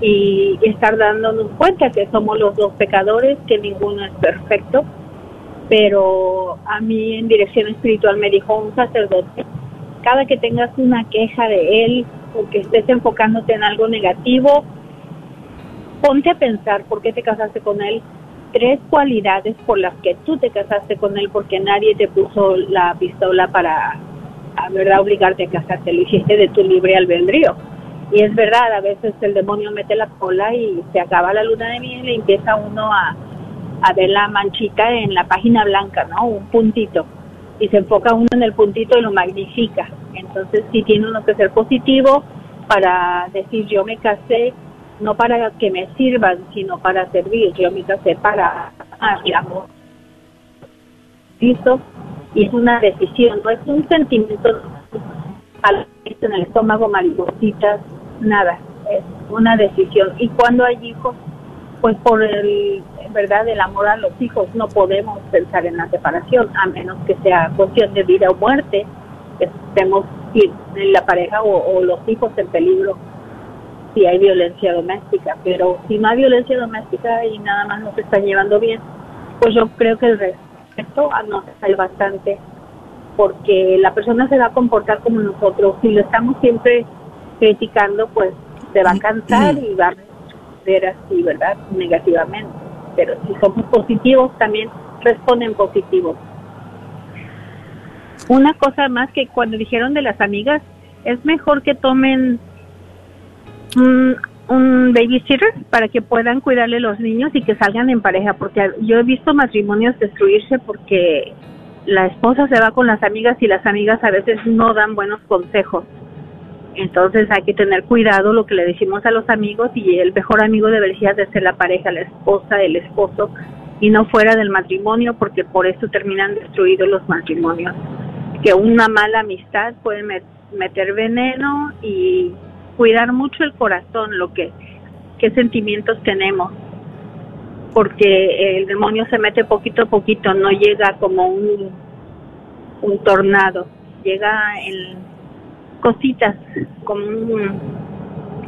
y estar dándonos cuenta que somos los dos pecadores, que ninguno es perfecto. Pero a mí en dirección espiritual me dijo un sacerdote, cada que tengas una queja de él o que estés enfocándote en algo negativo, ponte a pensar por qué te casaste con él, tres cualidades por las que tú te casaste con él porque nadie te puso la pistola para a obligarte a casarte, lo hiciste de tu libre albedrío. Y es verdad, a veces el demonio mete la cola y se acaba la luna de miel y empieza uno a, a ver la manchita en la página blanca, ¿no? Un puntito. Y se enfoca uno en el puntito y lo magnifica. Entonces sí tiene uno que ser positivo para decir yo me casé no para que me sirvan, sino para servir. Yo me casé para amor. Listo. Y es una decisión, no es un sentimiento en el estómago, maripositas, nada. Es una decisión. Y cuando hay hijos, pues por el, verdad, el amor a los hijos, no podemos pensar en la separación, a menos que sea cuestión de vida o muerte, que estemos en la pareja o los hijos en peligro si hay violencia doméstica, pero si no hay violencia doméstica y nada más nos están llevando bien, pues yo creo que el respeto nos sale bastante, porque la persona se va a comportar como nosotros. Si lo estamos siempre criticando, pues se va a cansar y va a ver así, ¿verdad? Negativamente. Pero si somos positivos, también responden positivos. Una cosa más que cuando dijeron de las amigas, es mejor que tomen un, un babysitter para que puedan cuidarle los niños y que salgan en pareja, porque yo he visto matrimonios destruirse porque la esposa se va con las amigas y las amigas a veces no dan buenos consejos. Entonces hay que tener cuidado lo que le decimos a los amigos y el mejor amigo debería de ser la pareja, la esposa, el esposo y no fuera del matrimonio porque por eso terminan destruidos los matrimonios. Que una mala amistad puede meter veneno y cuidar mucho el corazón, lo que, qué sentimientos tenemos, porque el demonio se mete poquito a poquito, no llega como un, un tornado, llega en cositas, como un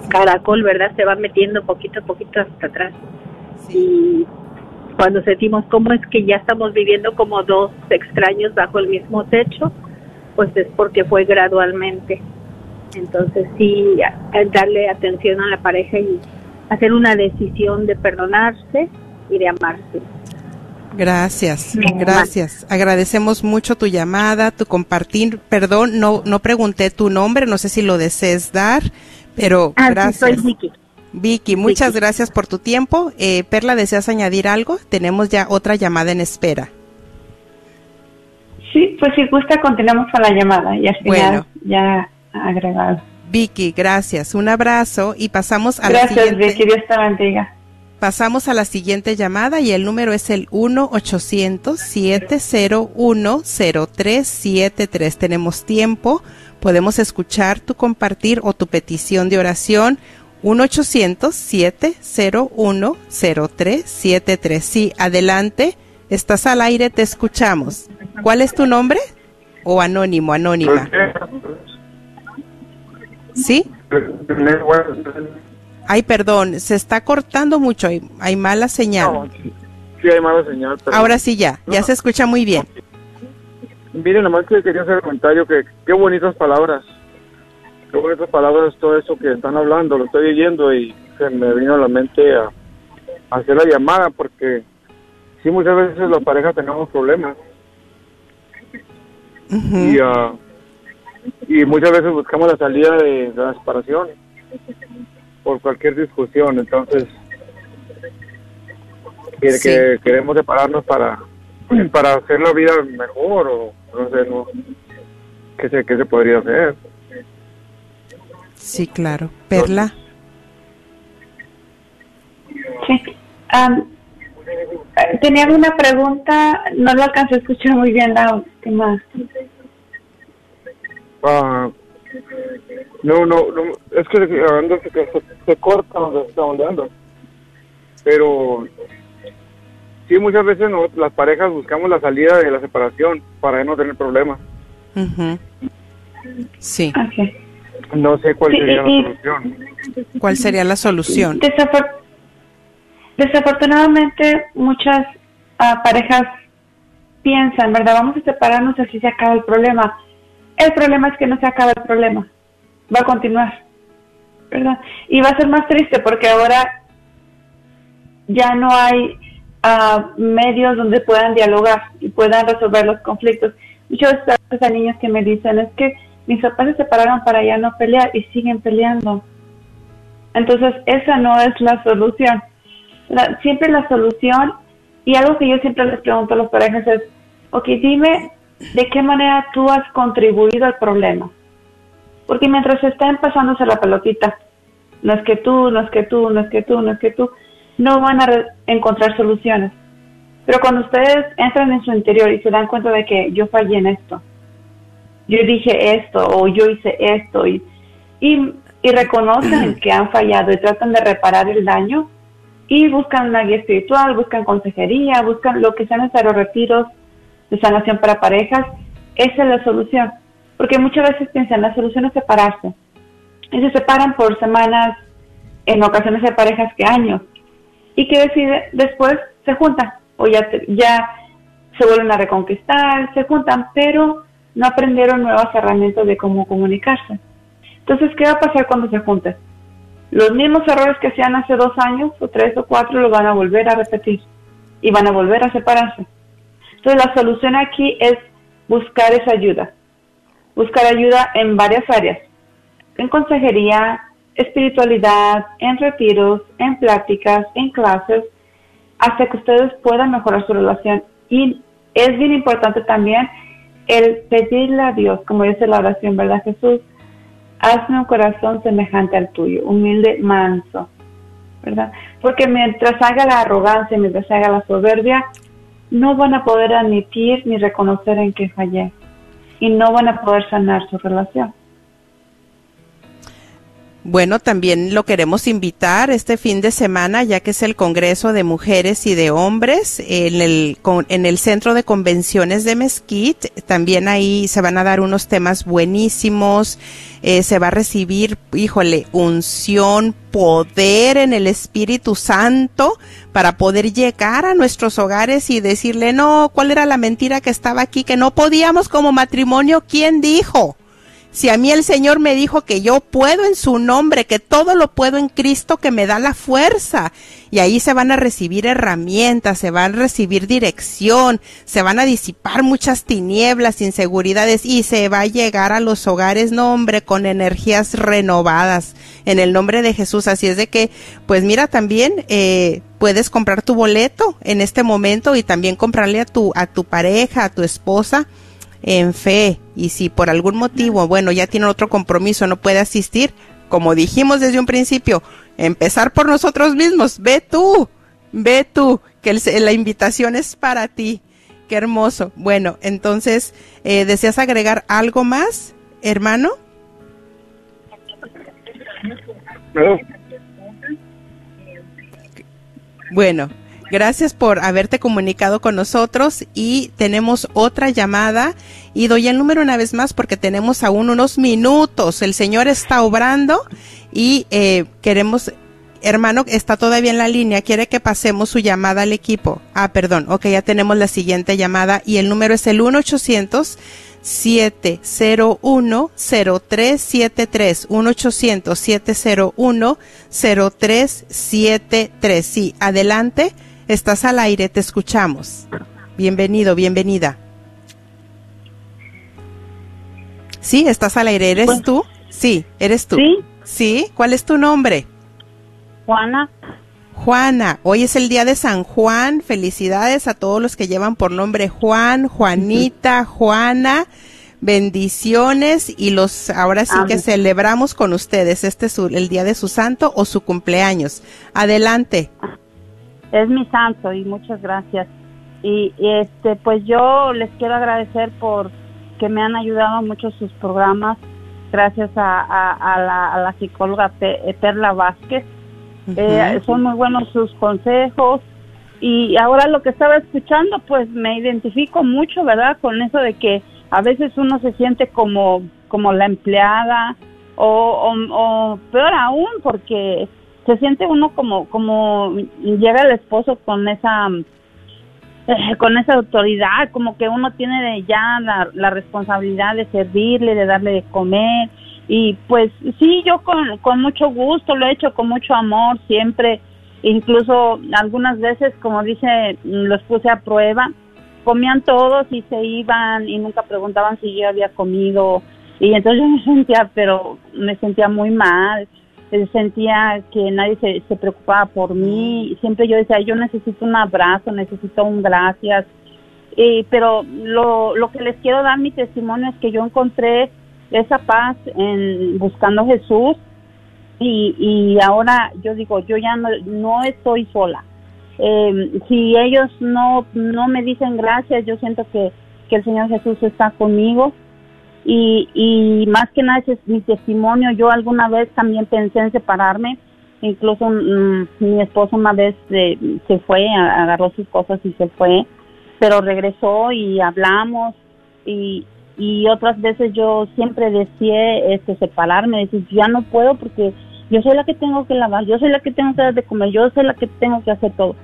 caracol, ¿verdad? Se va metiendo poquito a poquito hasta atrás. Y cuando sentimos cómo es que ya estamos viviendo como dos extraños bajo el mismo techo, pues es porque fue gradualmente. Entonces sí, darle atención a la pareja y hacer una decisión de perdonarse y de amarse. Gracias, gracias. Agradecemos mucho tu llamada, tu compartir. Perdón, no no pregunté tu nombre, no sé si lo desees dar, pero ah, gracias. soy Vicky. Vicky, muchas gracias por tu tiempo. Eh, Perla, ¿deseas añadir algo? Tenemos ya otra llamada en espera. Sí, pues si gusta continuamos con la llamada y al final ya agregado. Vicky, gracias. Un abrazo y pasamos a gracias, la siguiente. Vicky, Dios te bendiga. Pasamos a la siguiente llamada y el número es el 1-800-701-0373. Tenemos tiempo, podemos escuchar tu compartir o tu petición de oración. 1-800-701-0373. Sí, adelante, estás al aire, te escuchamos. ¿Cuál es tu nombre? ¿O anónimo, anónima? ¿Sí? Ay, perdón, se está cortando mucho, hay, hay mala señal. No, sí hay mala señal. Pero... Ahora sí ya, ya No. se escucha muy bien. Miren, nomás que quería hacer el comentario que qué bonitas palabras. Qué bonitas palabras todo eso que están hablando, lo estoy leyendo y se me vino a la mente a, a hacer la llamada porque sí muchas veces las parejas tenemos problemas Ujú. y ah, y muchas veces buscamos la salida de, de la separación por cualquier discusión, entonces que, Sí. que queremos separarnos para para hacer la vida mejor o no sé, no qué se qué se podría hacer. Sí, claro. Perla. Sí. Tenía una pregunta, no lo alcancé a escuchar muy bien la última. Ah, no, no, no, es que ando, se, se, se corta donde donde ando. Pero sí, muchas veces no, las parejas buscamos la salida de la separación para no tener problemas. Ujú. Sí. No sé cuál Sí, sería y- la solución. ¿Cuál sería la solución? Desafor- desafortunadamente, muchas ah, parejas piensan, ¿verdad? Vamos a separarnos así se acaba el problema. El problema es que no se acaba el problema. Va a continuar, ¿verdad? Y va a ser más triste porque ahora ya no hay ah, medios donde puedan dialogar y puedan resolver los conflictos. Muchas veces hay niños que me dicen, es que mis papás se separaron para ya no pelear y siguen peleando. Entonces, esa no es la solución. La- siempre la solución, y algo que yo siempre les pregunto a las parejas es, ok, dime de qué manera tú has contribuido al problema. Porque mientras estén pasándose la pelotita, no es que tú, no es que tú, no es que tú, no es que tú, no van a encontrar soluciones. Pero cuando ustedes entran en su interior y se dan cuenta de que yo fallé en esto, yo dije esto o yo hice esto y, y, y reconocen que han fallado y tratan de reparar el daño y buscan una guía espiritual, buscan consejería, buscan lo que sea necesario, retiros de sanación para parejas, esa es la solución. Porque muchas veces piensan, la solución es separarse. Y se separan por semanas, en ocasiones hay parejas que años, y que decide, después se juntan, o ya, ya se vuelven a reconquistar, se juntan, pero no aprendieron nuevas herramientas de cómo comunicarse. Entonces, ¿qué va a pasar cuando se junten? Los mismos errores que hacían hace dos años, o tres o cuatro, los van a volver a repetir y van a volver a separarse. Entonces, la solución aquí es buscar esa ayuda. Buscar ayuda en varias áreas. En consejería, espiritualidad, en retiros, en pláticas, en clases, hasta que ustedes puedan mejorar su relación. Y es bien importante también el pedirle a Dios, como dice la oración, ¿verdad, Jesús? Hazme un corazón semejante al tuyo, humilde, manso, ¿verdad? Porque mientras haga la arrogancia, mientras haga la soberbia, no van a poder admitir ni reconocer en que fallé y no van a poder sanar su relación. Bueno, también lo queremos invitar este fin de semana, ya que es el Congreso de Mujeres y de Hombres en el, en el Centro de Convenciones de Mesquite. También ahí se van a dar unos temas buenísimos. eh, se va a recibir, híjole, unción, poder en el Espíritu Santo para poder llegar a nuestros hogares y decirle, no, ¿cuál era la mentira que estaba aquí? Que no podíamos como matrimonio. ¿Quién dijo? Si a mí el Señor me dijo que yo puedo en su nombre, que todo lo puedo en Cristo que me da la fuerza. Y ahí se van a recibir herramientas, se van a recibir dirección, se van a disipar muchas tinieblas, inseguridades y se va a llegar a los hogares, no hombre, con energías renovadas en el nombre de Jesús. Así es de que, pues mira, también eh, puedes comprar tu boleto en este momento y también comprarle a tu, a tu pareja, a tu esposa en fe y si por algún motivo, bueno, ya tiene otro compromiso, no puede asistir, como dijimos desde un principio, empezar por nosotros mismos. Ve tú, ve tú, que la invitación es para ti. Qué hermoso. Bueno, entonces, eh, ¿deseas agregar algo más, hermano? Bueno, gracias por haberte comunicado con nosotros y tenemos otra llamada y doy el número una vez más porque tenemos aún unos minutos. El Señor está obrando y eh, queremos, hermano, está todavía en la línea, quiere que pasemos su llamada al equipo. Ah, perdón, ok, ya tenemos la siguiente llamada y el número es el 1 800 701-0373, 1-800-701-0373. Sí, adelante, estás al aire, te escuchamos. Bienvenido, bienvenida. Sí, estás al aire, ¿eres tú? Sí, eres tú. Sí. Sí, ¿cuál es tu nombre? Juana. Juana, hoy es el día de San Juan. Felicidades a todos los que llevan por nombre Juan, Juanita, Juana. Bendiciones y los ahora sí que celebramos con ustedes. Este es el día de su santo o su cumpleaños. Adelante. Es mi santo y muchas gracias. Y, este pues yo les quiero agradecer por que me han ayudado mucho sus programas gracias a, la, psicóloga Perla Vázquez eh, son muy buenos sus consejos y ahora lo que estaba escuchando pues me identifico mucho, ¿verdad? Con eso de que a veces uno se siente como, como la empleada o, o, peor aún porque se siente uno como, como llega el esposo con esa eh, con esa autoridad, como que uno tiene ya la, la responsabilidad de servirle, de darle de comer, y pues sí, yo con, con mucho gusto lo he hecho, con mucho amor, siempre, incluso algunas veces, como dice, los puse a prueba, comían todos y se iban y nunca preguntaban si yo había comido. Y entonces yo me sentía, pero me sentía muy mal, sentía que nadie se, preocupaba por mí, siempre yo decía, yo necesito un abrazo, necesito un gracias, y, pero lo, lo que les quiero dar mi testimonio es que yo encontré esa paz en buscando a Jesús y, y ahora yo digo, yo ya no, no estoy sola. Eh, si ellos no, no me dicen gracias, yo siento que, que el Señor Jesús está conmigo y, y más que nada es mi testimonio. Yo alguna vez también pensé en separarme, incluso mm, mi esposo una vez se fue, agarró sus cosas y se fue, pero regresó y hablamos y, y otras veces yo siempre deseé este, separarme, decir, ya no puedo porque yo soy la que tengo que lavar, yo soy la que tengo que dar de comer, yo soy la que tengo que hacer todo.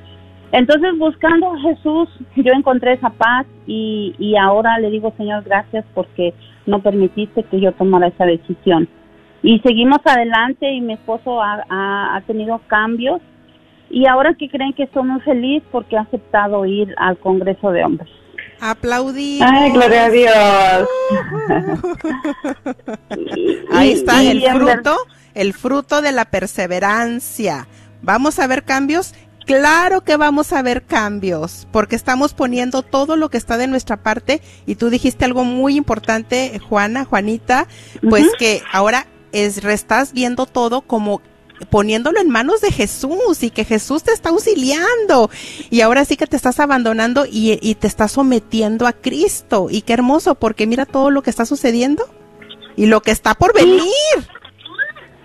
Entonces, buscando a Jesús, yo encontré esa paz y, y ahora le digo, Señor, gracias porque no permitiste que yo tomara esa decisión. Y seguimos adelante y mi esposo ha, ha, tenido cambios y ahora que creen que somos felices porque ha aceptado ir al Congreso de Hombres. Aplaudir. Ay, gloria a Dios. Ahí está el fruto, el fruto de la perseverancia. ¿Vamos a ver cambios? Claro que vamos a ver cambios, porque estamos poniendo todo lo que está de nuestra parte y tú dijiste algo muy importante, Juana, Juanita, pues que ahora es, estás viendo todo como poniéndolo en manos de Jesús y que Jesús te está auxiliando y ahora sí que te estás abandonando y, y, te estás sometiendo a Cristo. Y qué hermoso porque mira todo lo que está sucediendo y lo que está por venir.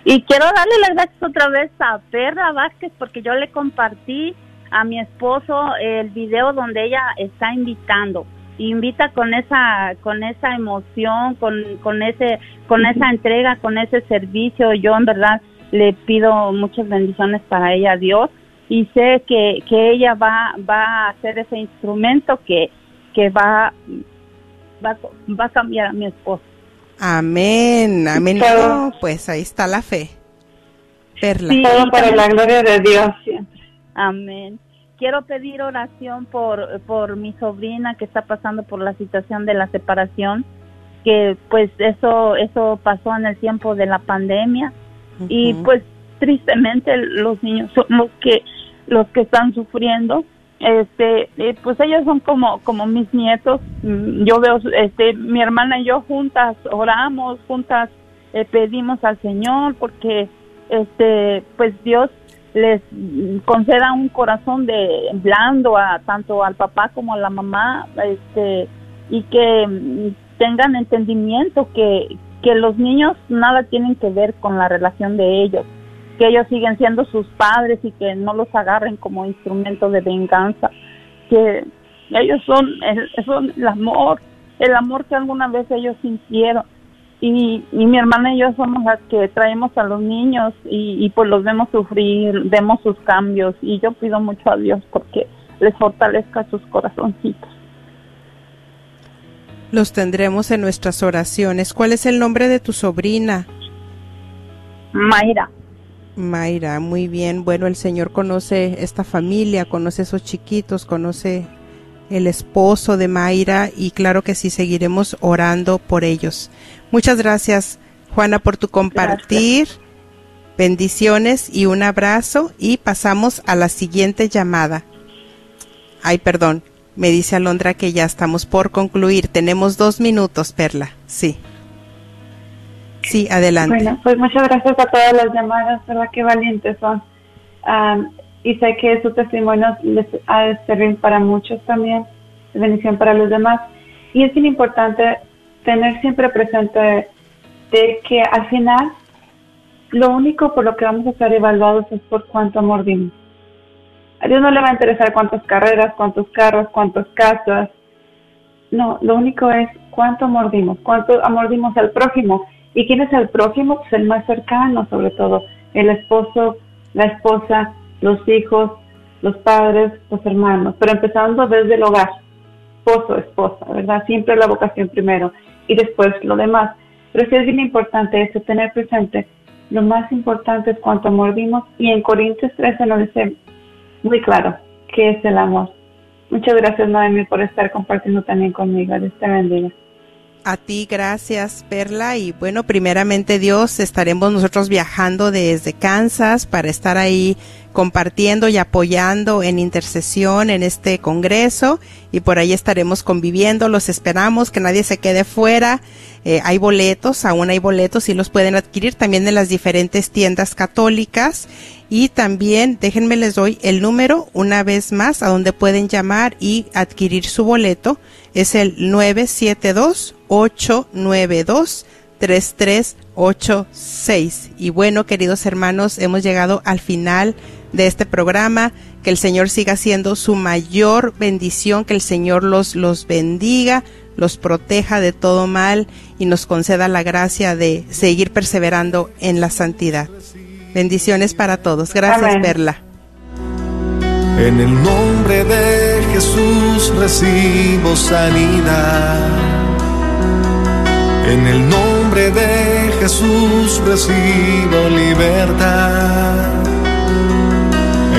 Y quiero darle las gracias otra vez a Perra Vázquez porque yo le compartí a mi esposo el video donde ella está invitando. Invita con esa con esa emoción con, con ese con esa entrega con ese servicio. Yo en verdad le pido muchas bendiciones para ella, Dios, y sé que, que ella va, va a ser ese instrumento que, que va, va, va a cambiar a mi esposo. Amén, amén. pues ahí está la fe. Perla. Sí, para la gloria de Dios Amén. Quiero pedir oración por, por mi sobrina que está pasando por la situación de la separación, que pues eso, eso pasó en el tiempo de la pandemia y pues tristemente los niños son los que los que están sufriendo este eh, pues ellos son como como mis nietos. Mm, yo veo este mi hermana y yo juntas oramos juntas eh, pedimos al Señor porque este pues Dios les conceda un corazón de blando a tanto al papá como a la mamá este y que mm, tengan entendimiento que que los niños nada tienen que ver con la relación de ellos que ellos siguen siendo sus padres y que no los agarren como instrumento de venganza que ellos son el, son el amor el amor que alguna vez ellos sintieron y, y, mi hermana y yo somos las que traemos a los niños y, y, pues los vemos sufrir, vemos sus cambios y yo pido mucho a Dios porque les fortalezca sus corazoncitos. Los tendremos en nuestras oraciones. ¿Cuál es el nombre de tu sobrina? Mayra. Mayra, muy bien. Bueno, el Señor conoce esta familia, conoce esos chiquitos, conoce el esposo de Mayra y claro que sí seguiremos orando por ellos. Muchas gracias, Juana, por tu compartir. Gracias. Bendiciones y un abrazo y pasamos a la siguiente llamada. Ay, perdón, me dice Alondra que ya estamos por concluir. Tenemos dos minutos, Perla. Sí. Sí, adelante. Bueno, pues muchas gracias a todas las llamadas, ¿verdad? Qué valientes son. Y sé que su testimonio les ha de servir para muchos también, de bendición para los demás. Y es bien importante tener siempre presente de que al final lo único por lo que vamos a estar evaluados es por cuánto amor dimos. A Dios no le va a interesar cuántas carreras, cuántos carros, cuántas casas. No, lo único es cuánto amor dimos, cuánto amor dimos al prójimo. ¿Y quién es el prójimo? Pues el más cercano, sobre todo, el esposo, la esposa, los hijos, los padres, los hermanos, pero empezando desde el hogar, esposo, esposa, ¿verdad? Siempre la vocación primero y después lo demás. Pero sí es bien importante eso, tener presente, lo más importante es cuánto amor dimos y en Corintios 13 nos dice muy claro qué es el amor. Muchas gracias Noemi por estar compartiendo también conmigo. Dios te bendiga. A ti, gracias, Perla. Y bueno, primeramente Dios, estaremos nosotros viajando desde Kansas para estar ahí compartiendo y apoyando en intercesión en este congreso y por ahí estaremos conviviendo. Los esperamos, que nadie se quede fuera. Eh, hay boletos, aún hay boletos y los pueden adquirir también en las diferentes tiendas católicas. Y también, déjenme les doy el número una vez más a donde pueden llamar y adquirir su boleto. Es el 972 892 3386. Y bueno, queridos hermanos, hemos llegado al final de este programa. Que el Señor siga siendo su mayor bendición, que el Señor los, los bendiga, los proteja de todo mal y nos conceda la gracia de seguir perseverando en la santidad. Bendiciones para todos. Gracias, Amén. Perla. En el nombre de Jesús recibo sanidad. En el nombre de Jesús recibo libertad.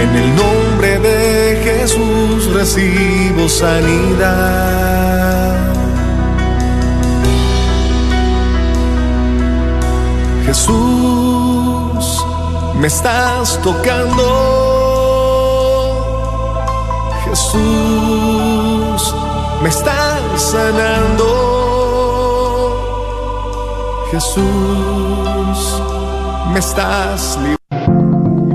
En el nombre de Jesús recibo sanidad. Jesús, me estás tocando. Jesús, me estás sanando. Jesús, me estás.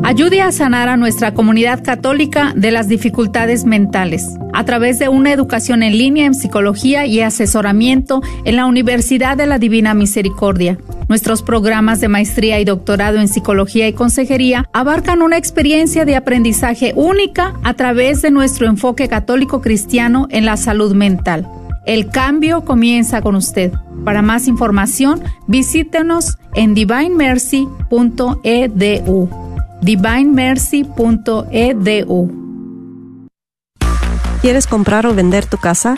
Ayude a sanar a nuestra comunidad católica de las dificultades mentales a través de una educación en línea en psicología y asesoramiento en la Universidad de la Divina Misericordia. Nuestros programas de maestría y doctorado en psicología y consejería abarcan una experiencia de aprendizaje única a través de nuestro enfoque católico cristiano en la salud mental. El cambio comienza con usted. Para más información, visítenos en divinemercy.edu divinemercy.edu. ¿Quieres comprar o vender tu casa?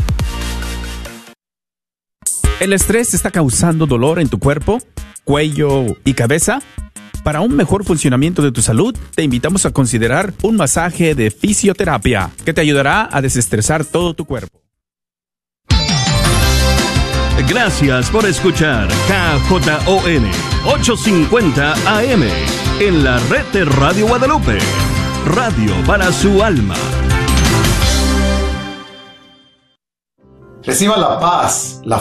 ¿El estrés está causando dolor en tu cuerpo, cuello y cabeza? Para un mejor funcionamiento de tu salud, te invitamos a considerar un masaje de fisioterapia que te ayudará a desestresar todo tu cuerpo. Gracias por escuchar KJON 850 AM en la red de Radio Guadalupe. Radio para su alma. Reciba la paz, la fuerza